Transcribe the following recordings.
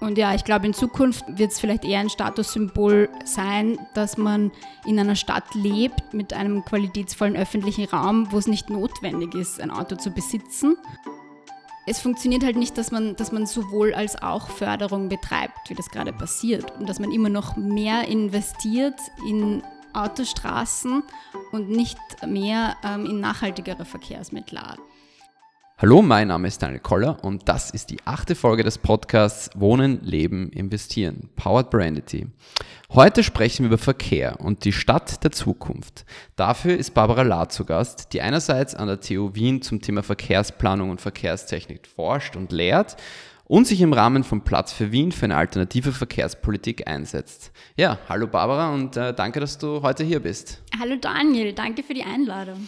Und ja, ich glaube, in Zukunft wird es vielleicht eher ein Statussymbol sein, dass man in einer Stadt lebt mit einem qualitätsvollen öffentlichen Raum, wo es nicht notwendig ist, ein Auto zu besitzen. Es funktioniert halt nicht, dass man, dass man sowohl als auch Förderung betreibt, wie das gerade passiert, und dass man immer noch mehr investiert in Autostraßen und nicht mehr ähm, in nachhaltigere Verkehrsmittel. Hallo, mein Name ist Daniel Koller und das ist die achte Folge des Podcasts Wohnen, Leben, Investieren, Powered by Entity. Heute sprechen wir über Verkehr und die Stadt der Zukunft. Dafür ist Barbara Lahr zu Gast, die einerseits an der TU Wien zum Thema Verkehrsplanung und Verkehrstechnik forscht und lehrt und sich im Rahmen von Platz für Wien für eine alternative Verkehrspolitik einsetzt. Ja, hallo Barbara und äh, danke, dass du heute hier bist. Hallo Daniel, danke für die Einladung.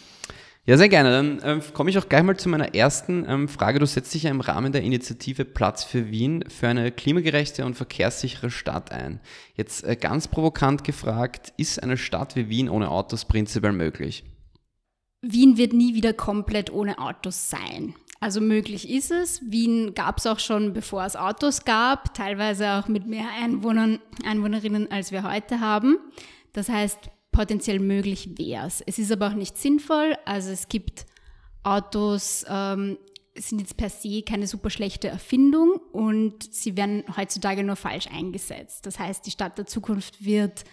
Ja, sehr gerne. Dann ähm, komme ich auch gleich mal zu meiner ersten ähm, Frage. Du setzt dich ja im Rahmen der Initiative Platz für Wien für eine klimagerechte und verkehrssichere Stadt ein. Jetzt äh, ganz provokant gefragt, ist eine Stadt wie Wien ohne Autos prinzipiell möglich? Wien wird nie wieder komplett ohne Autos sein. Also möglich ist es. Wien gab es auch schon, bevor es Autos gab, teilweise auch mit mehr Einwohnern, Einwohnerinnen, als wir heute haben. Das heißt, potenziell möglich wäre es. Es ist aber auch nicht sinnvoll. Also es gibt Autos, ähm, sind jetzt per se keine super schlechte Erfindung und sie werden heutzutage nur falsch eingesetzt. Das heißt, die Stadt der Zukunft wird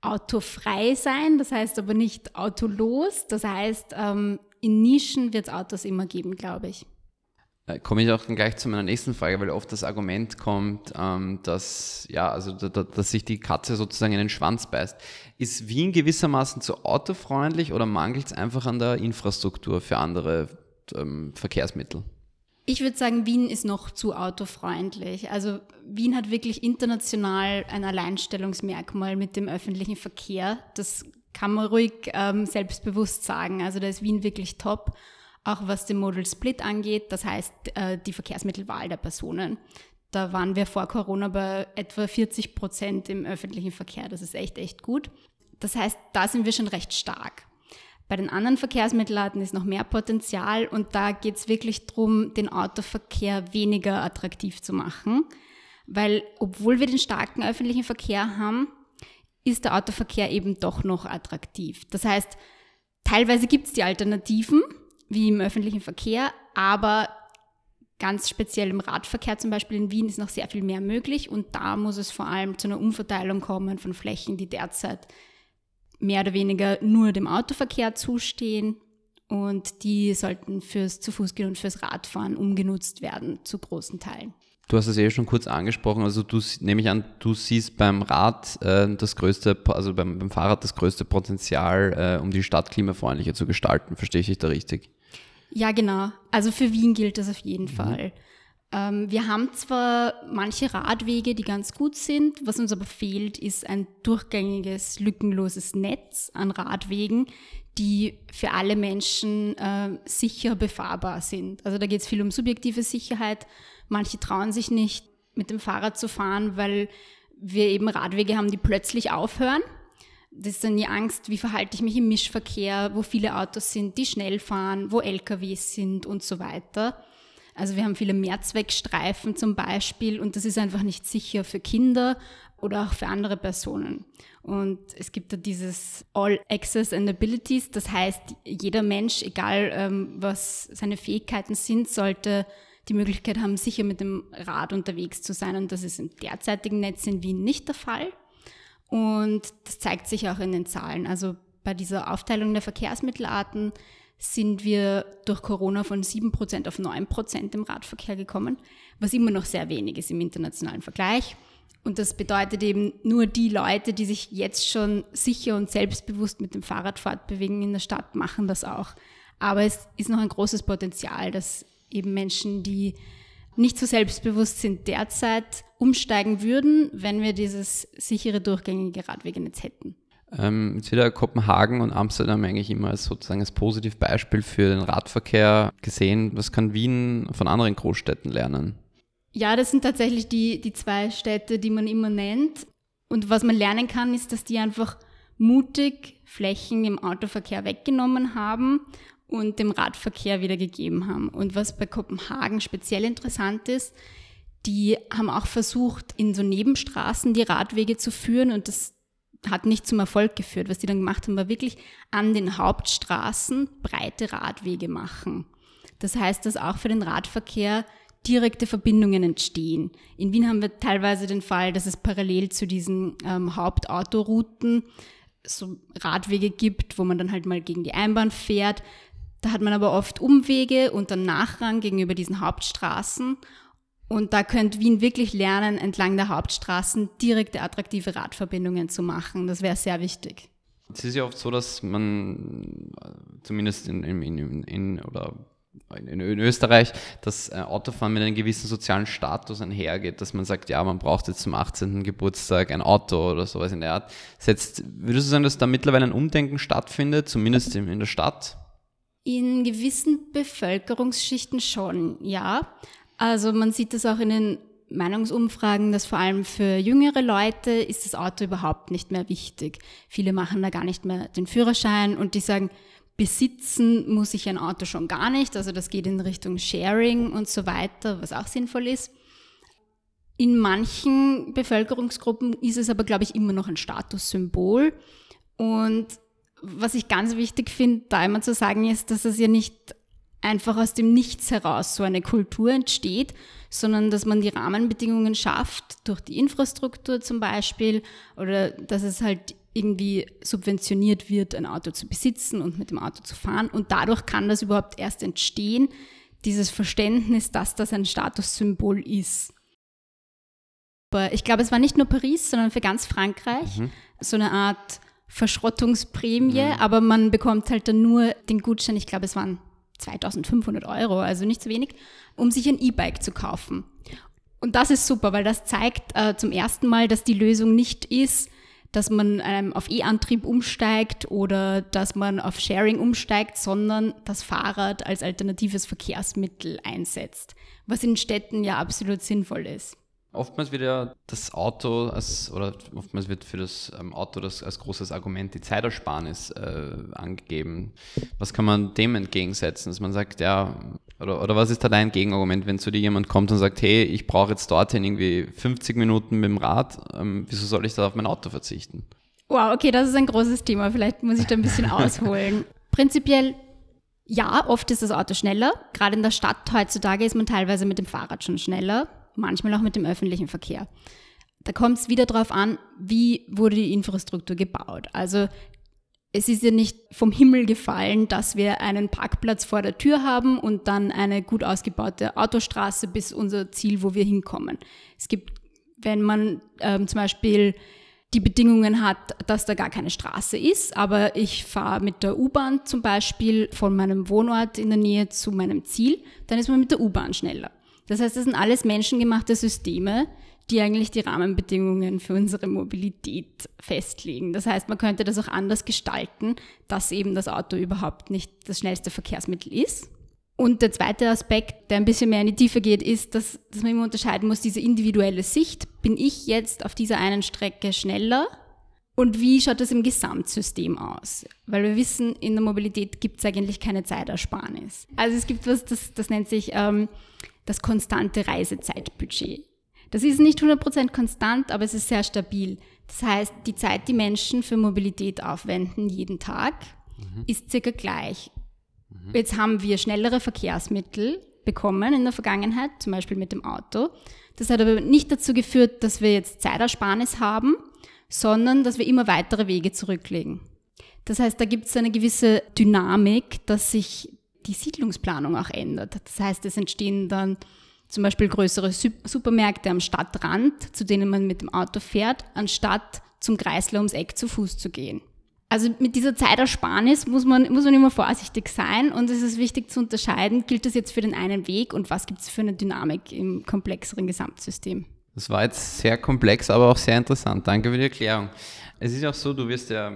autofrei sein, das heißt aber nicht autolos. Das heißt, ähm, in Nischen wird es Autos immer geben, glaube ich. Äh, komme ich auch dann gleich zu meiner nächsten Frage, weil oft das Argument kommt, ähm, dass, ja, also, dass sich die Katze sozusagen in den Schwanz beißt. Ist Wien gewissermaßen zu autofreundlich oder mangelt es einfach an der Infrastruktur für andere ähm, Verkehrsmittel? Ich würde sagen, Wien ist noch zu autofreundlich. Also Wien hat wirklich international ein Alleinstellungsmerkmal mit dem öffentlichen Verkehr. Das kann man ruhig ähm, selbstbewusst sagen. Also da ist Wien wirklich top auch was den Modal Split angeht, das heißt äh, die Verkehrsmittelwahl der Personen. Da waren wir vor Corona bei etwa 40 Prozent im öffentlichen Verkehr. Das ist echt, echt gut. Das heißt, da sind wir schon recht stark. Bei den anderen Verkehrsmittelarten ist noch mehr Potenzial und da geht es wirklich darum, den Autoverkehr weniger attraktiv zu machen. Weil obwohl wir den starken öffentlichen Verkehr haben, ist der Autoverkehr eben doch noch attraktiv. Das heißt, teilweise gibt es die Alternativen, wie im öffentlichen Verkehr, aber ganz speziell im Radverkehr zum Beispiel in Wien ist noch sehr viel mehr möglich und da muss es vor allem zu einer Umverteilung kommen von Flächen, die derzeit mehr oder weniger nur dem Autoverkehr zustehen und die sollten fürs zu Fuß gehen und fürs Radfahren umgenutzt werden zu großen Teilen. Du hast es eh schon kurz angesprochen, also du nehme ich an, du siehst beim Rad äh, das größte, also beim, beim, Fahrrad das größte Potenzial, äh, um die Stadt klimafreundlicher zu gestalten. Verstehe ich dich da richtig? Ja, genau. Also für Wien gilt das auf jeden mhm. Fall. Ähm, wir haben zwar manche Radwege, die ganz gut sind, was uns aber fehlt, ist ein durchgängiges, lückenloses Netz an Radwegen, die für alle Menschen äh, sicher befahrbar sind. Also da geht es viel um subjektive Sicherheit. Manche trauen sich nicht, mit dem Fahrrad zu fahren, weil wir eben Radwege haben, die plötzlich aufhören das ist dann die Angst, wie verhalte ich mich im Mischverkehr, wo viele Autos sind, die schnell fahren, wo LKWs sind und so weiter. Also wir haben viele Mehrzweckstreifen zum Beispiel und das ist einfach nicht sicher für Kinder oder auch für andere Personen. Und es gibt da dieses All Access and Abilities, das heißt, jeder Mensch, egal ähm, was seine Fähigkeiten sind, sollte die Möglichkeit haben, sicher mit dem Rad unterwegs zu sein. Und das ist im derzeitigen Netz in Wien nicht der Fall. Und das zeigt sich auch in den Zahlen. Also bei dieser Aufteilung der Verkehrsmittelarten sind wir durch Corona von 7% auf 9% im Radverkehr gekommen, was immer noch sehr wenig ist im internationalen Vergleich. Und das bedeutet eben nur die Leute, die sich jetzt schon sicher und selbstbewusst mit dem Fahrrad fortbewegen in der Stadt, machen das auch. Aber es ist noch ein großes Potenzial, dass eben Menschen, die nicht so selbstbewusst sind derzeit, umsteigen würden, wenn wir dieses sichere, durchgängige Radwegenetz hätten. Ähm, jetzt wieder Kopenhagen und Amsterdam eigentlich immer als sozusagen als Positivbeispiel für den Radverkehr gesehen. Was kann Wien von anderen Großstädten lernen? Ja, das sind tatsächlich die, die zwei Städte, die man immer nennt. Und was man lernen kann, ist, dass die einfach mutig Flächen im Autoverkehr weggenommen haben und dem Radverkehr wieder gegeben haben. Und was bei Kopenhagen speziell interessant ist, Die haben auch versucht, in so Nebenstraßen die Radwege zu führen und das hat nicht zum Erfolg geführt. Was die dann gemacht haben, war wirklich an den Hauptstraßen breite Radwege machen. Das heißt, dass auch für den Radverkehr direkte Verbindungen entstehen. In Wien haben wir teilweise den Fall, dass es parallel zu diesen ähm, Hauptautorouten so Radwege gibt, wo man dann halt mal gegen die Einbahn fährt. Da hat man aber oft Umwege und dann Nachrang gegenüber diesen Hauptstraßen. Und da könnte Wien wirklich lernen, entlang der Hauptstraßen direkte attraktive Radverbindungen zu machen. Das wäre sehr wichtig. Es ist ja oft so, dass man zumindest in, in, in, in oder in, Österreich, dass äh, Autofahren mit einem gewissen sozialen Status einhergeht, dass man sagt, ja, man braucht jetzt zum 18. Geburtstag ein Auto oder sowas in der Art. Setzt, würdest du sagen, dass da mittlerweile ein Umdenken stattfindet, zumindest in, in der Stadt? In gewissen Bevölkerungsschichten schon, ja. Also man sieht das auch in den Meinungsumfragen, dass vor allem für jüngere Leute ist das Auto überhaupt nicht mehr wichtig. Viele machen da gar nicht mehr den Führerschein und die sagen, besitzen muss ich ein Auto schon gar nicht. Also das geht in Richtung Sharing und so weiter, was auch sinnvoll ist. In manchen Bevölkerungsgruppen ist es aber, glaube ich, immer noch ein Statussymbol. Und was ich ganz wichtig finde, da immer zu sagen, ist, dass es ja nicht einfach aus dem Nichts heraus so eine Kultur entsteht, sondern dass man die Rahmenbedingungen schafft, durch die Infrastruktur zum Beispiel, oder dass es halt irgendwie subventioniert wird, ein Auto zu besitzen und mit dem Auto zu fahren. Und dadurch kann das überhaupt erst entstehen, dieses Verständnis, dass das ein Statussymbol ist. Aber ich glaube, es war nicht nur Paris, sondern für ganz Frankreich mhm. so eine Art Verschrottungsprämie, mhm. aber man bekommt halt dann nur den Gutschein, ich glaube, es waren 2500 Euro, also nicht so wenig, um sich ein E-Bike zu kaufen. Und das ist super, weil das zeigt äh, zum ersten Mal, dass die Lösung nicht ist, dass man ähm, auf E-Antrieb umsteigt oder dass man auf Sharing umsteigt, sondern das Fahrrad als alternatives Verkehrsmittel einsetzt, was in Städten ja absolut sinnvoll ist. Oftmals wird ja das Auto als, oder oftmals wird für das ähm, Auto das als großes Argument die Zeitersparnis äh, angegeben. Was kann man dem entgegensetzen, dass man sagt, ja, oder, oder was ist da dein Gegenargument, wenn zu dir jemand kommt und sagt, hey, ich brauche jetzt dorthin irgendwie 50 Minuten mit dem Rad, ähm, wieso soll ich da auf mein Auto verzichten? Wow, okay, das ist ein großes Thema. Vielleicht muss ich da ein bisschen ausholen. Prinzipiell ja, oft ist das Auto schneller. Gerade in der Stadt heutzutage ist man teilweise mit dem Fahrrad schon schneller manchmal auch mit dem öffentlichen Verkehr. Da kommt es wieder darauf an, wie wurde die Infrastruktur gebaut. Also es ist ja nicht vom Himmel gefallen, dass wir einen Parkplatz vor der Tür haben und dann eine gut ausgebaute Autostraße bis unser Ziel, wo wir hinkommen. Es gibt, wenn man ähm, zum Beispiel die Bedingungen hat, dass da gar keine Straße ist, aber ich fahre mit der U-Bahn zum Beispiel von meinem Wohnort in der Nähe zu meinem Ziel, dann ist man mit der U-Bahn schneller. Das heißt, das sind alles menschengemachte Systeme, die eigentlich die Rahmenbedingungen für unsere Mobilität festlegen. Das heißt, man könnte das auch anders gestalten, dass eben das Auto überhaupt nicht das schnellste Verkehrsmittel ist. Und der zweite Aspekt, der ein bisschen mehr in die Tiefe geht, ist, dass, dass man immer unterscheiden muss, diese individuelle Sicht. Bin ich jetzt auf dieser einen Strecke schneller? Und wie schaut das im Gesamtsystem aus? Weil wir wissen, in der Mobilität gibt es eigentlich keine Zeitersparnis. Also es gibt was, das, das nennt sich ähm, das konstante Reisezeitbudget. Das ist nicht 100% konstant, aber es ist sehr stabil. Das heißt, die Zeit, die Menschen für Mobilität aufwenden jeden Tag, mhm. ist circa gleich. Mhm. Jetzt haben wir schnellere Verkehrsmittel bekommen in der Vergangenheit, zum Beispiel mit dem Auto. Das hat aber nicht dazu geführt, dass wir jetzt Zeitersparnis haben, sondern dass wir immer weitere Wege zurücklegen. Das heißt, da gibt es eine gewisse Dynamik, dass sich die Siedlungsplanung auch ändert. Das heißt, es entstehen dann zum Beispiel größere Supermärkte am Stadtrand, zu denen man mit dem Auto fährt, anstatt zum Kreisler ums Eck zu Fuß zu gehen. Also mit dieser Zeitersparnis muss man, muss man immer vorsichtig sein und es ist wichtig zu unterscheiden, gilt das jetzt für den einen Weg und was gibt es für eine Dynamik im komplexeren Gesamtsystem. Das war jetzt sehr komplex, aber auch sehr interessant. Danke für die Erklärung. Es ist auch so, du wirst ja,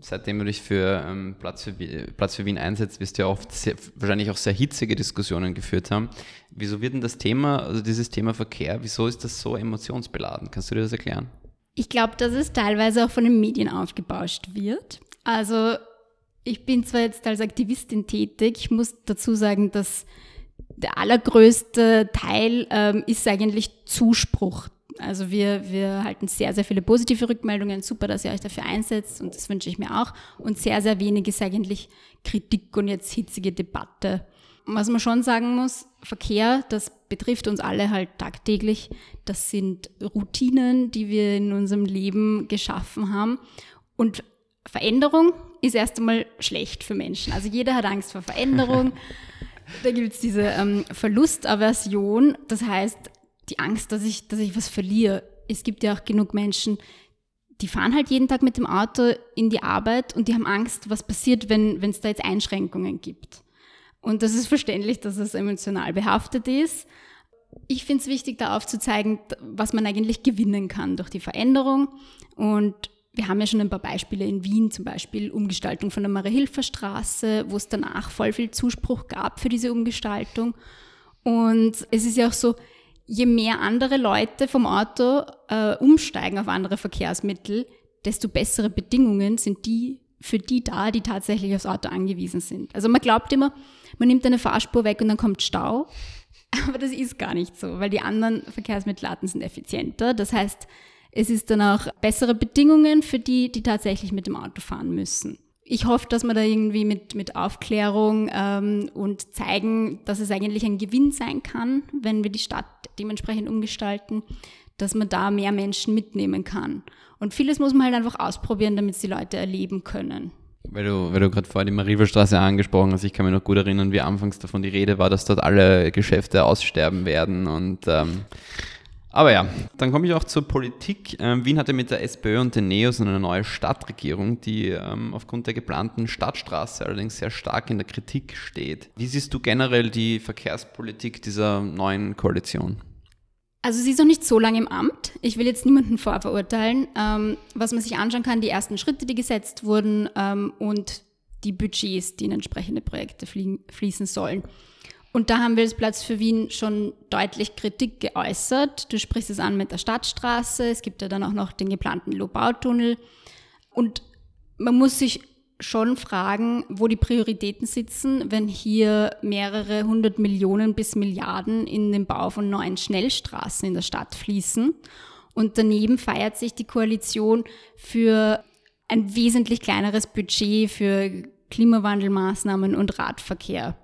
seitdem du dich für ähm, Platz, für Platz für Wien einsetzt, wirst du ja oft sehr, wahrscheinlich auch sehr hitzige Diskussionen geführt haben. Wieso wird denn das Thema, also dieses Thema Verkehr, wieso ist das so emotionsbeladen? Kannst du dir das erklären? Ich glaube, dass es teilweise auch von den Medien aufgebauscht wird. Also ich bin zwar jetzt als Aktivistin tätig, ich muss dazu sagen, dass der allergrößte Teil ähm, ist eigentlich Zuspruch. Also wir, wir halten sehr, sehr viele positive Rückmeldungen. Super, dass ihr euch dafür einsetzt und das wünsche ich mir auch. Und sehr, sehr wenig ist eigentlich Kritik und jetzt hitzige Debatte. Was man schon sagen muss, Verkehr, das betrifft uns alle halt tagtäglich. Das sind Routinen, die wir in unserem Leben geschaffen haben. Und Veränderung ist erst einmal schlecht für Menschen. Also jeder hat Angst vor Veränderung. da gibt es diese ähm, Verlustaversion. Das heißt, die Angst, dass ich, dass ich was verliere. Es gibt ja auch genug Menschen, die fahren halt jeden Tag mit dem Auto in die Arbeit und die haben Angst, was passiert, wenn es da jetzt Einschränkungen gibt. Und das ist verständlich, dass es emotional behaftet ist. Ich finde es wichtig, da aufzuzeigen, was man eigentlich gewinnen kann durch die Veränderung. Und wir haben ja schon ein paar Beispiele in Wien, zum Beispiel Umgestaltung von der Marie-Hilfer-Straße, wo es danach voll viel Zuspruch gab für diese Umgestaltung. Und es ist ja auch so, je mehr andere Leute vom Auto äh, umsteigen auf andere Verkehrsmittel, desto bessere Bedingungen sind die für die da, die tatsächlich aufs Auto angewiesen sind. Also man glaubt immer, man nimmt eine Fahrspur weg und dann kommt Stau. Aber das ist gar nicht so, weil die anderen Verkehrsmittelarten sind effizienter. Das heißt, es ist dann auch bessere Bedingungen für die, die tatsächlich mit dem Auto fahren müssen. Ich hoffe, dass wir da irgendwie mit, mit Aufklärung ähm, und zeigen, dass es eigentlich ein Gewinn sein kann, wenn wir die Stadt dementsprechend umgestalten, dass man da mehr Menschen mitnehmen kann. Und vieles muss man halt einfach ausprobieren, damit es die Leute erleben können. Weil du, weil du gerade vorhin die Marieverstraße angesprochen hast, ich kann mich noch gut erinnern, wie anfangs davon die Rede war, dass dort alle Geschäfte aussterben werden und ähm, aber ja, dann komme ich auch zur Politik. Ähm, Wien hatte mit der SPÖ und den NEOS eine neue Stadtregierung, die ähm, aufgrund der geplanten Stadtstraße allerdings sehr stark in der Kritik steht. Wie siehst du generell die Verkehrspolitik dieser neuen Koalition? Also sie ist noch nicht so lange im Amt. Ich will jetzt niemanden vorverurteilen. Ähm, was man sich anschauen kann, die ersten Schritte, die gesetzt wurden ähm, und die Budgets, die in entsprechende Projekte fließen sollen. Und da haben wir als Platz für Wien schon deutlich Kritik geäußert. Du sprichst es an mit der Stadtstraße. Es gibt ja dann auch noch den geplanten Lobautunnel. Und man muss sich schon fragen, wo die Prioritäten sitzen, wenn hier mehrere hundert Millionen bis Milliarden in den Bau von neuen Schnellstraßen in der Stadt fließen. Und daneben feiert sich die Koalition für ein wesentlich kleineres Budget für Klimawandelmaßnahmen und Radverkehr.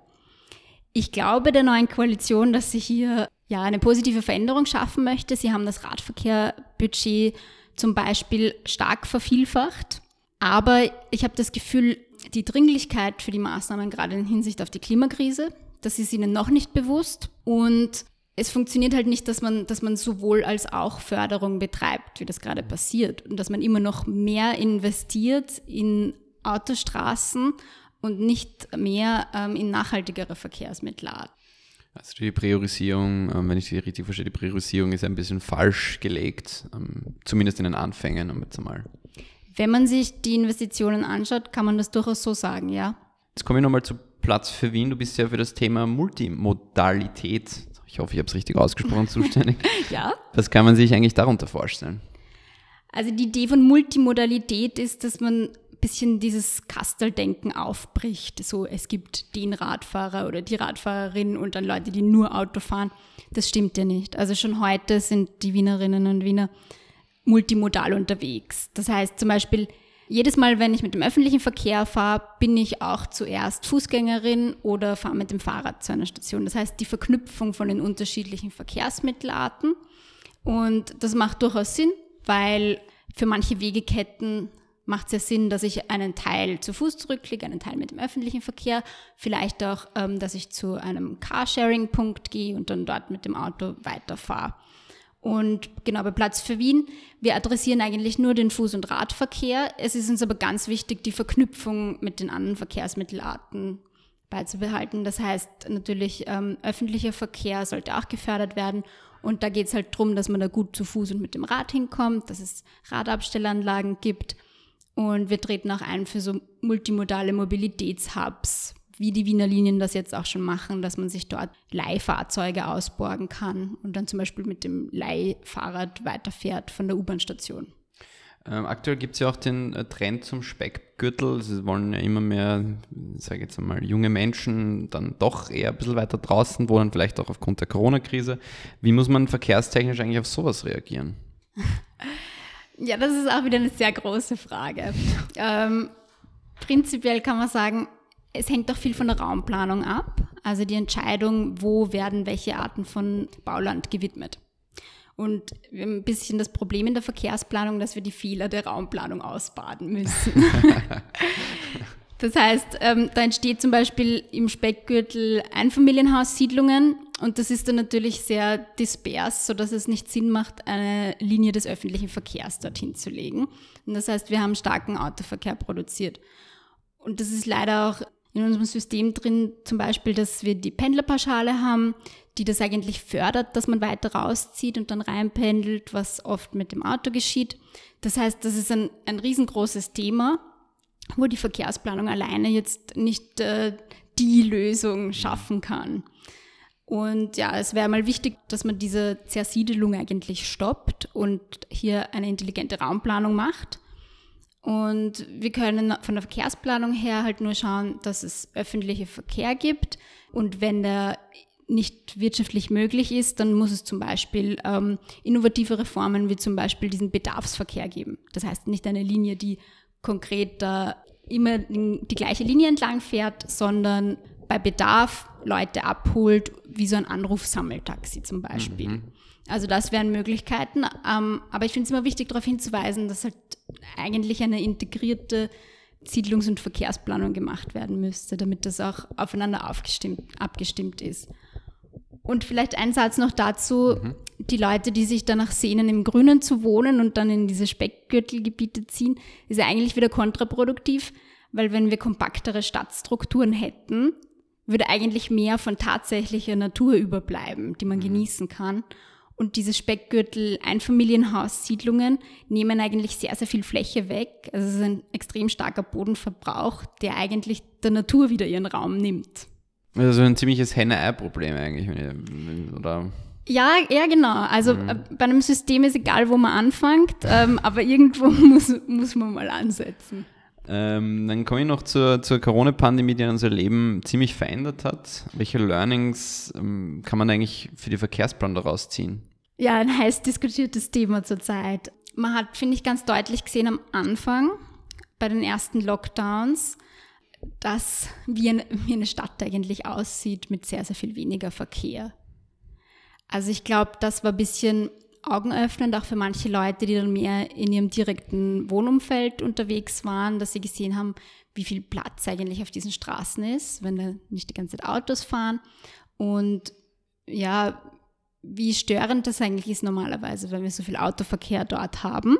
Ich glaube der neuen Koalition, dass sie hier ja eine positive Veränderung schaffen möchte. Sie haben das Radverkehrbudget zum Beispiel stark vervielfacht. Aber ich habe das Gefühl, die Dringlichkeit für die Maßnahmen, gerade in Hinsicht auf die Klimakrise, das ist ihnen noch nicht bewusst. Und es funktioniert halt nicht, dass man, dass man sowohl als auch Förderung betreibt, wie das gerade passiert. Und dass man immer noch mehr investiert in Autostraßen und nicht mehr ähm, in nachhaltigere Verkehrsmittel. Also die Priorisierung, ähm, wenn ich sie richtig verstehe, die Priorisierung ist ein bisschen falsch gelegt, ähm, zumindest in den Anfängen, um jetzt einmal. Wenn man sich die Investitionen anschaut, kann man das durchaus so sagen, ja. Jetzt komme ich nochmal zu Platz für Wien. Du bist ja für das Thema Multimodalität, ich hoffe, ich habe es richtig ausgesprochen, zuständig. ja. Was kann man sich eigentlich darunter vorstellen? Also die Idee von Multimodalität ist, dass man bisschen dieses Kasteldenken aufbricht. So, es gibt den Radfahrer oder die Radfahrerin und dann Leute, die nur Auto fahren. Das stimmt ja nicht. Also schon heute sind die Wienerinnen und Wiener multimodal unterwegs. Das heißt zum Beispiel, jedes Mal, wenn ich mit dem öffentlichen Verkehr fahre, bin ich auch zuerst Fußgängerin oder fahre mit dem Fahrrad zu einer Station. Das heißt, die Verknüpfung von den unterschiedlichen Verkehrsmittelarten. Und das macht durchaus Sinn, weil für manche Wegeketten macht es ja Sinn, dass ich einen Teil zu Fuß zurücklege, einen Teil mit dem öffentlichen Verkehr, vielleicht auch, ähm, dass ich zu einem Carsharing-Punkt gehe und dann dort mit dem Auto weiterfahre. Und genau bei Platz für Wien, wir adressieren eigentlich nur den Fuß- und Radverkehr. Es ist uns aber ganz wichtig, die Verknüpfung mit den anderen Verkehrsmittelarten beizubehalten. Das heißt natürlich, ähm, öffentlicher Verkehr sollte auch gefördert werden. Und da geht es halt darum, dass man da gut zu Fuß und mit dem Rad hinkommt, dass es Radabstellanlagen gibt und wir treten auch ein für so multimodale Mobilitätshubs, wie die Wiener Linien das jetzt auch schon machen, dass man sich dort Leihfahrzeuge ausborgen kann und dann zum Beispiel mit dem Leihfahrrad weiterfährt von der U-Bahn-Station. Ähm, aktuell gibt es ja auch den äh, Trend zum Speck Speckgürtel. Es wollen ja immer mehr, sage ich jetzt einmal, junge Menschen dann doch eher ein bisschen weiter draußen wohnen, vielleicht auch aufgrund der Corona-Krise. Wie muss man verkehrstechnisch eigentlich auf sowas reagieren? Ja, das ist auch wieder eine sehr große Frage. Ähm, prinzipiell kann man sagen, es hängt auch viel von der Raumplanung ab. Also die Entscheidung, wo werden welche Arten von Bauland gewidmet. Und wir haben ein bisschen das Problem in der Verkehrsplanung, dass wir die Fehler der Raumplanung ausbaden müssen. das heißt, ähm, da entsteht zum Beispiel im Speckgürtel Einfamilienhaussiedlungen und das ist dann natürlich sehr dispers, sodass es nicht Sinn macht, eine Linie des öffentlichen Verkehrs dorthin zu legen. Und das heißt, wir haben starken Autoverkehr produziert. Und das ist leider auch in unserem System drin, zum Beispiel, dass wir die Pendlerpauschale haben, die das eigentlich fördert, dass man weiter rauszieht und dann reinpendelt, was oft mit dem Auto geschieht. Das heißt, das ist ein, ein riesengroßes Thema, wo die Verkehrsplanung alleine jetzt nicht äh, die Lösung schaffen kann. Und ja, es wäre mal wichtig, dass man diese Zersiedelung eigentlich stoppt und hier eine intelligente Raumplanung macht. Und wir können von der Verkehrsplanung her halt nur schauen, dass es öffentliche Verkehr gibt. Und wenn der nicht wirtschaftlich möglich ist, dann muss es zum Beispiel ähm, innovative Reformen wie zum Beispiel diesen Bedarfsverkehr geben. Das heißt nicht eine Linie, die konkret da immer die gleiche Linie entlang fährt, sondern bei Bedarf Leute abholt, wie so ein Anrufsammeltaxi zum Beispiel. Mhm. Also das wären Möglichkeiten. Ähm, aber ich finde es immer wichtig, darauf hinzuweisen, dass halt eigentlich eine integrierte Siedlungs- und Verkehrsplanung gemacht werden müsste, damit das auch aufeinander abgestimmt ist. Und vielleicht ein Satz noch dazu, mhm. die Leute, die sich danach sehnen, im Grünen zu wohnen und dann in diese Speckgürtelgebiete ziehen, ist ja eigentlich wieder kontraproduktiv, weil wenn wir kompaktere Stadtstrukturen hätten, würde eigentlich mehr von tatsächlicher Natur überbleiben, die man mhm. genießen kann. Und diese Speckgürtel Einfamilienhaussiedlungen nehmen eigentlich sehr, sehr viel Fläche weg. Also es ist ein extrem starker Bodenverbrauch, der eigentlich der Natur wieder ihren Raum nimmt. Also ein ziemliches Henne-Ei-Problem eigentlich, oder? Ja, ja, genau. Also mhm. Äh, bei einem System ist egal, wo man anfängt, ähm, aber irgendwo muss, muss man mal ansetzen. Ähm, dann komme ich noch zur, zur Corona-Pandemie, die unser Leben ziemlich verändert hat. Welche Learnings ähm, kann man eigentlich für die Verkehrsplan daraus ziehen? Ja, ein heiß diskutiertes Thema zurzeit. Man hat, finde ich, ganz deutlich gesehen am Anfang bei den ersten Lockdowns, dass wie eine, wie eine Stadt eigentlich aussieht mit sehr, sehr viel weniger Verkehr. Also ich glaube, das war ein bisschen augenöffnend, auch für manche Leute, die dann mehr in ihrem direkten Wohnumfeld unterwegs waren, dass sie gesehen haben, wie viel Platz eigentlich auf diesen Straßen ist, wenn da nicht die ganze Zeit Autos fahren. Und ja, wie störend das eigentlich ist normalerweise, wenn wir so viel Autoverkehr dort haben.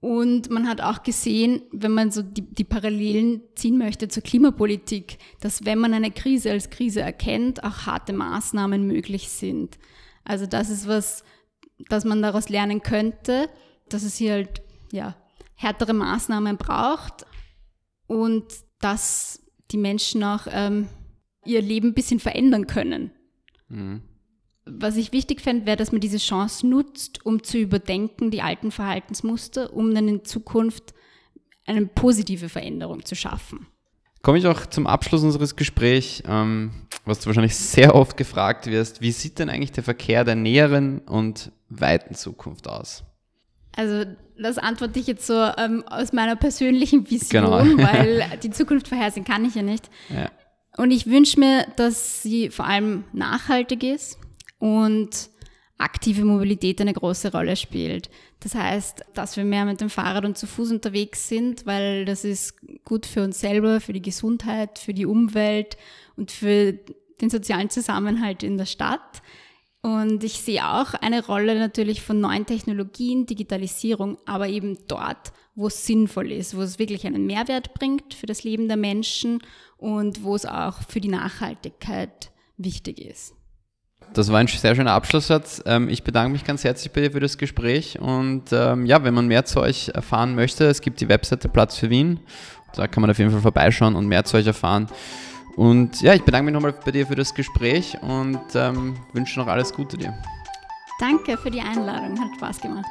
Und man hat auch gesehen, wenn man so die, die, Parallelen ziehen möchte zur Klimapolitik, dass wenn man eine Krise als Krise erkennt, auch harte Maßnahmen möglich sind. Also das ist was, dass man daraus lernen könnte, dass es hier halt ja, härtere Maßnahmen braucht und dass die Menschen auch ähm, ihr Leben ein bisschen verändern können. Mhm. Was ich wichtig fände, wäre, dass man diese Chance nutzt, um zu überdenken, die alten Verhaltensmuster, um dann in Zukunft eine positive Veränderung zu schaffen. Komme ich auch zum Abschluss unseres Gesprächs, ähm, was du wahrscheinlich sehr oft gefragt wirst. Wie sieht denn eigentlich der Verkehr der näheren und weiten Zukunft aus? Also das antworte ich jetzt so ähm, aus meiner persönlichen Vision, genau. weil die Zukunft vorhersehen kann ich ja nicht. Ja. Und ich wünsche mir, dass sie vor allem nachhaltig ist und aktive Mobilität eine große Rolle spielt. Das heißt, dass wir mehr mit dem Fahrrad und zu Fuß unterwegs sind, weil das ist gut für uns selber, für die Gesundheit, für die Umwelt und für den sozialen Zusammenhalt in der Stadt. Und ich sehe auch eine Rolle natürlich von neuen Technologien, Digitalisierung, aber eben dort, wo es sinnvoll ist, wo es wirklich einen Mehrwert bringt für das Leben der Menschen und wo es auch für die Nachhaltigkeit wichtig ist. Das war ein sehr schöner Abschlusssatz. Ähm, ich bedanke mich ganz herzlich bei dir für das Gespräch. Und ähm, ja, wenn man mehr zu euch erfahren möchte, es gibt die Webseite Platz für Wien. Da kann man auf jeden Fall vorbeischauen und mehr zu euch erfahren. Und ja, ich bedanke mich nochmal bei dir für das Gespräch und ähm, wünsche noch alles Gute dir. Danke für die Einladung, hat Spaß gemacht.